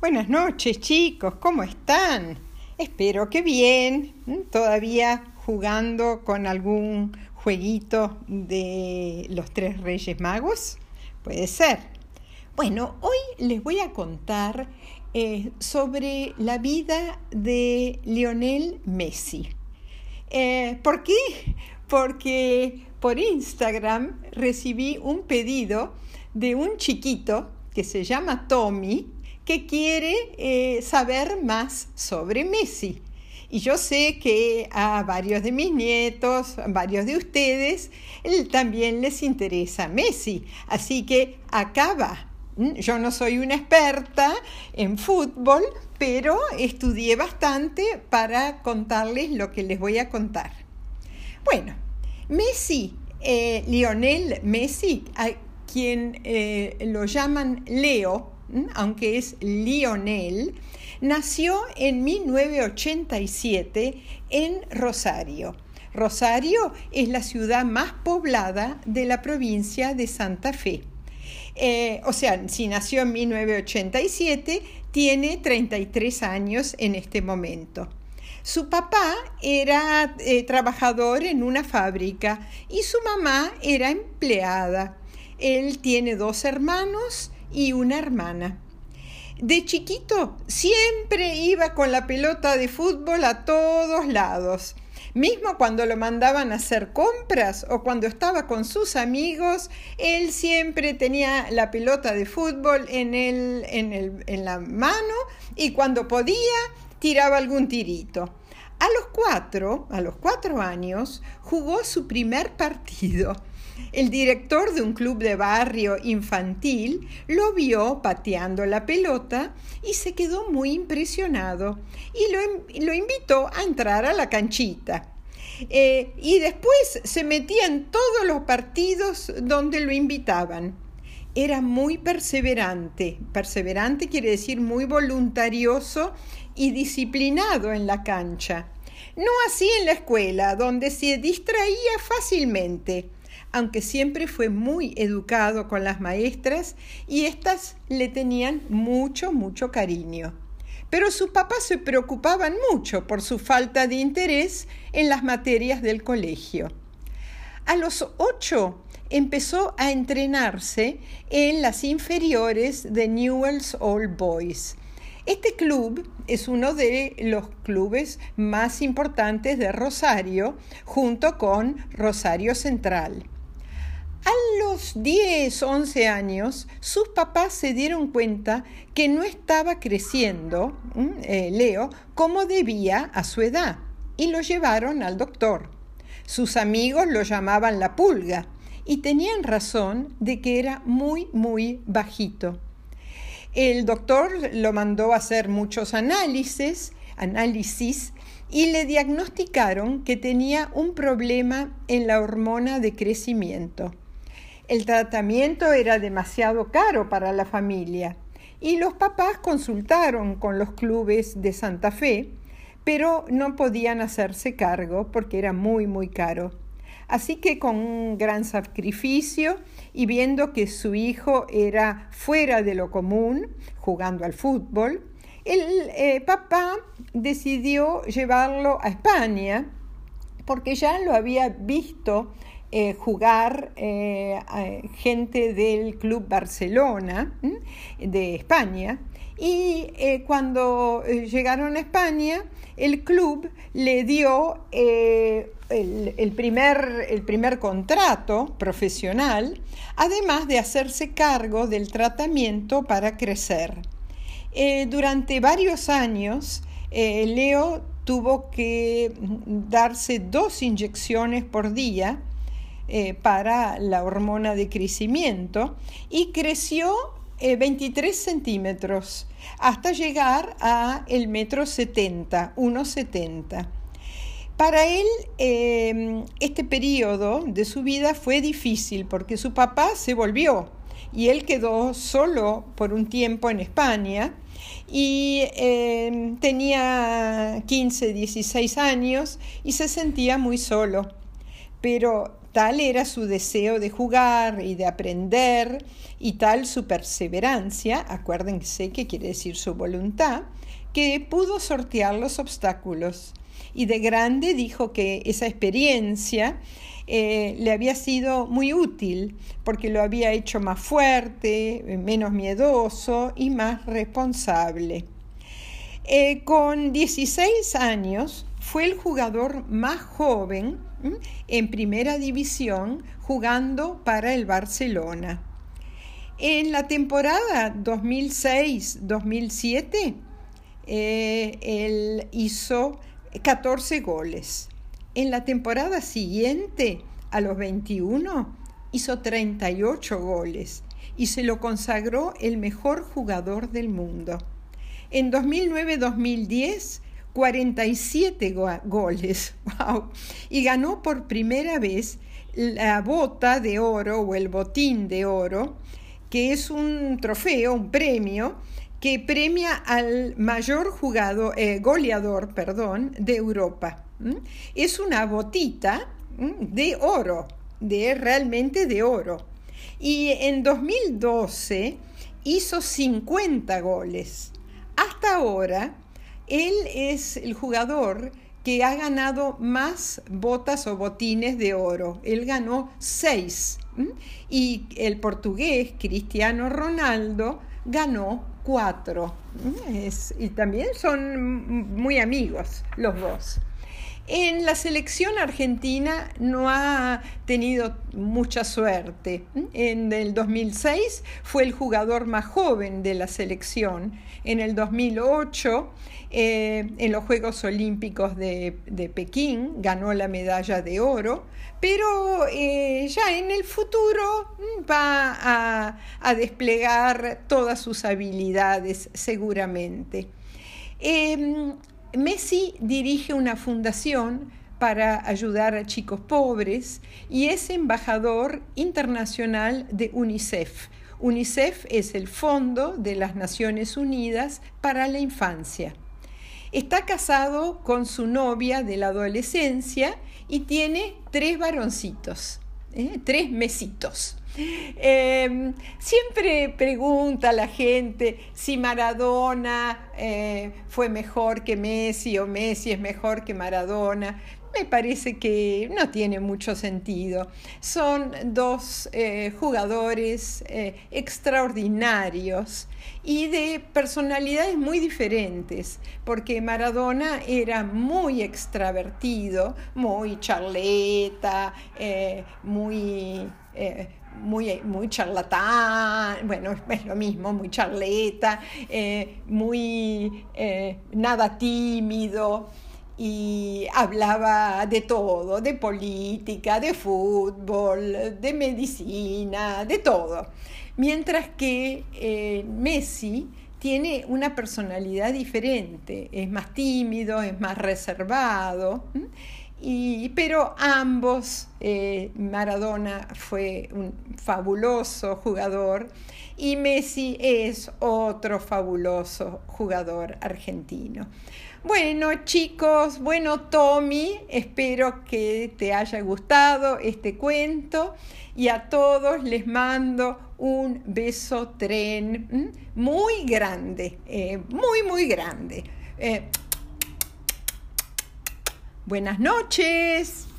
Buenas noches chicos, ¿cómo están? Espero que bien, todavía jugando con algún jueguito de los tres Reyes Magos, puede ser. Bueno, hoy les voy a contar eh, sobre la vida de Lionel Messi. Eh, ¿Por qué? Porque por Instagram recibí un pedido de un chiquito que se llama Tommy, que quiere eh, saber más sobre Messi. Y yo sé que a varios de mis nietos, a varios de ustedes, también les interesa Messi. Así que acaba. ¿Mm? Yo no soy una experta en fútbol, pero estudié bastante para contarles lo que les voy a contar. Bueno, Messi, eh, Lionel Messi, a quien eh, lo llaman Leo, aunque es Lionel, nació en 1987 en Rosario. Rosario es la ciudad más poblada de la provincia de Santa Fe. Eh, o sea, si nació en 1987, tiene 33 años en este momento. Su papá era eh, trabajador en una fábrica y su mamá era empleada. Él tiene dos hermanos y una hermana. De chiquito siempre iba con la pelota de fútbol a todos lados. Mismo cuando lo mandaban a hacer compras o cuando estaba con sus amigos, él siempre tenía la pelota de fútbol en, en la mano y cuando podía tiraba algún tirito. A los cuatro, a los cuatro años, jugó su primer partido el director de un club de barrio infantil lo vio pateando la pelota y se quedó muy impresionado y lo, invitó a entrar a la canchita. Eh, y después se metía en todos los partidos donde lo invitaban. Era muy perseverante. Perseverante quiere decir muy voluntarioso y disciplinado en la cancha. No así en la escuela, donde se distraía fácilmente aunque siempre fue muy educado con las maestras y éstas le tenían mucho, mucho cariño. Pero sus papás se preocupaban mucho por su falta de interés en las materias del colegio. A los ocho empezó a entrenarse en las inferiores de Newell's Old Boys. Este club es uno de los clubes más importantes de Rosario, junto con Rosario Central. A los 10, 11 años, sus papás se dieron cuenta que no estaba creciendo, eh, Leo, como debía a su edad, y lo llevaron al doctor. Sus amigos lo llamaban la pulga, y tenían razón de que era muy, muy bajito. El doctor lo mandó a hacer muchos análisis, análisis y le diagnosticaron que tenía un problema en la hormona de crecimiento. El tratamiento era demasiado caro para la familia y los papás consultaron con los clubes de Santa Fe, pero no podían hacerse cargo porque era muy, muy caro. Así que con un gran sacrificio y viendo que su hijo era fuera de lo común, jugando al fútbol, el eh, papá decidió llevarlo a España porque ya lo había visto eh, jugar eh, gente del Club Barcelona de España. Y eh, cuando llegaron a España, el club le dio el, primer, el primer contrato profesional, además de hacerse cargo del tratamiento para crecer. durante varios años, Leo tuvo que darse dos inyecciones por día eh, para la hormona de crecimiento y creció 23 eh, centímetros hasta llegar a el metro 70, 1,70. Para él, em, este periodo de su vida fue difícil porque su papá se volvió y él quedó solo por un tiempo en España y tenía 15, 16 años y se sentía muy solo pero tal era su deseo de jugar y de aprender y tal su perseverancia, acuérdense que quiere decir su voluntad, que pudo sortear los obstáculos. Y de grande dijo que esa experiencia eh, le había sido muy útil porque lo había hecho más fuerte, menos miedoso y más responsable. Eh, con 16 años fue el jugador más joven en primera división jugando para el Barcelona. En la temporada 2006-2007, eh, él hizo 14 goles. En la temporada siguiente, a los 21, hizo 38 goles y se lo consagró el mejor jugador del mundo. En 2009-2010, 47 goles, wow, y ganó por primera vez la bota de oro o el botín de oro, que es un trofeo, un premio que premia al mayor jugador, eh, goleador perdón, de Europa. Es una botita de oro, de realmente de oro. Y en 2012 hizo 50 goles. Hasta ahora, él es el jugador que ha ganado más botas o botines de oro. Él ganó seis. Y el portugués Cristiano Ronaldo ganó cuatro. y también son muy amigos los dos. En la selección argentina no ha tenido mucha suerte. En el 2006 fue el jugador más joven de la selección. En el 2008, eh, en los Juegos Olímpicos de, Pekín, ganó la medalla de oro, pero eh, ya en el futuro va a, desplegar todas sus habilidades seguramente. Em, Messi dirige una fundación para ayudar a chicos pobres y es embajador internacional de UNICEF. UNICEF es el Fondo de las Naciones Unidas para la Infancia. Está casado con su novia de la adolescencia y tiene tres varoncitos, ¿eh? tres mesitos. Em, siempre pregunta la gente si Maradona eh, fue mejor que Messi o Messi es mejor que Maradona me parece que no tiene mucho sentido. Son dos eh, jugadores eh, extraordinarios y de personalidades muy diferentes, porque Maradona era muy extravertido, muy charleta, muy... muy, muy charlatán, bueno, es lo mismo, muy charleta, muy nada tímido y hablaba de todo, de política, de fútbol, de medicina, de todo. Mientras que eh, Messi tiene una personalidad diferente, es más tímido, es más reservado, pero ambos, eh, Maradona fue un fabuloso jugador y Messi es otro fabuloso jugador argentino. Bueno chicos, bueno Tommy, espero que te haya gustado este cuento y a todos les mando un beso tren muy grande, eh, muy muy grande. Eh, buenas noches.